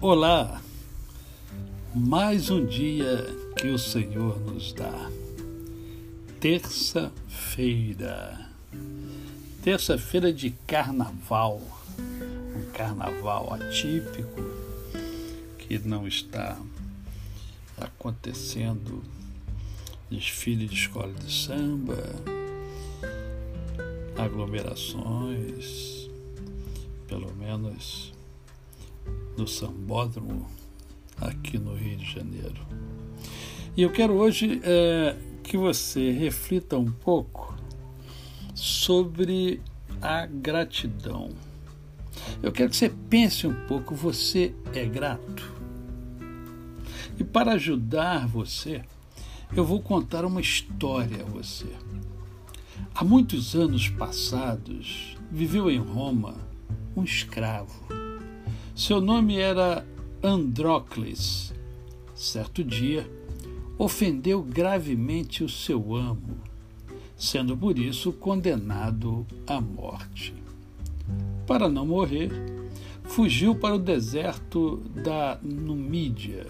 Olá, mais um dia que o Senhor nos dá. Terça-feira, terça-feira de carnaval, um carnaval atípico que não está acontecendo desfile de escola de samba, aglomerações, pelo menos no Sambódromo, aqui no Rio de Janeiro. E eu quero hoje é, que você reflita um pouco sobre a gratidão. Eu quero que você pense um pouco: você é grato? E para ajudar você, eu vou contar uma história a você. Há muitos anos passados, viveu em Roma um escravo. Seu nome era Andrócles. Certo dia, ofendeu gravemente o seu amo, sendo por isso condenado à morte. Para não morrer, fugiu para o deserto da Numídia.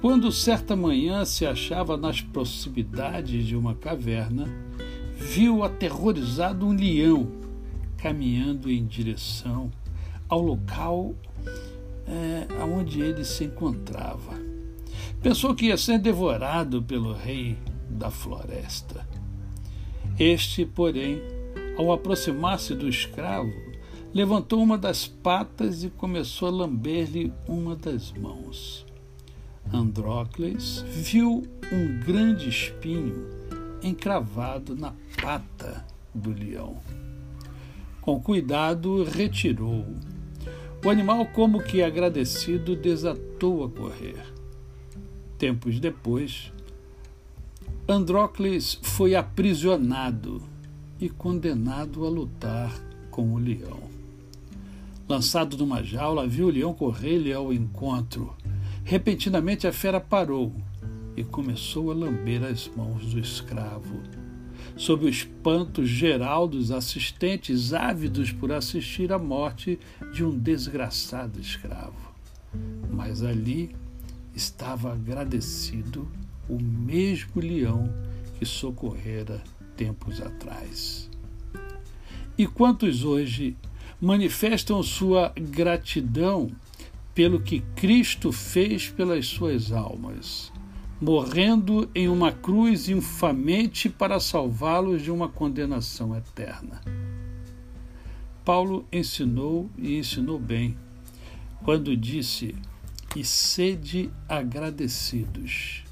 Quando certa manhã se achava nas proximidades de uma caverna, viu aterrorizado um leão caminhando em direção ao local é, onde ele se encontrava. Pensou que ia ser devorado pelo rei da floresta. Este, porém, ao aproximar-se do escravo, levantou uma das patas e começou a lamber-lhe uma das mãos. Andrócles viu um grande espinho encravado na pata do leão. Com cuidado, retirou-o. O animal, como que agradecido, desatou a correr. Tempos depois, Andrócles foi aprisionado e condenado a lutar com o leão. Lançado numa jaula, viu o leão correr-lhe ao encontro. Repentinamente a fera parou e começou a lamber as mãos do escravo sob o espanto geral dos assistentes ávidos por assistir à morte de um desgraçado escravo. Mas ali estava agradecido o mesmo leão que socorrera tempos atrás. E quantos hoje manifestam sua gratidão pelo que Cristo fez pelas suas almas? Morrendo em uma cruz infamente para salvá-los de uma condenação eterna. Paulo ensinou e ensinou bem quando disse: E sede agradecidos.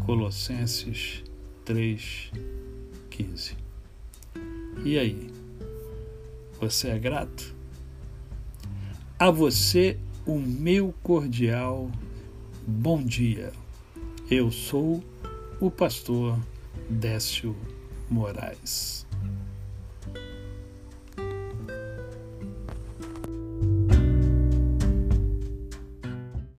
Colossenses 3:15. E aí? Você é grato? A você o meu cordial bom dia. Eu sou o pastor Décio Moraes.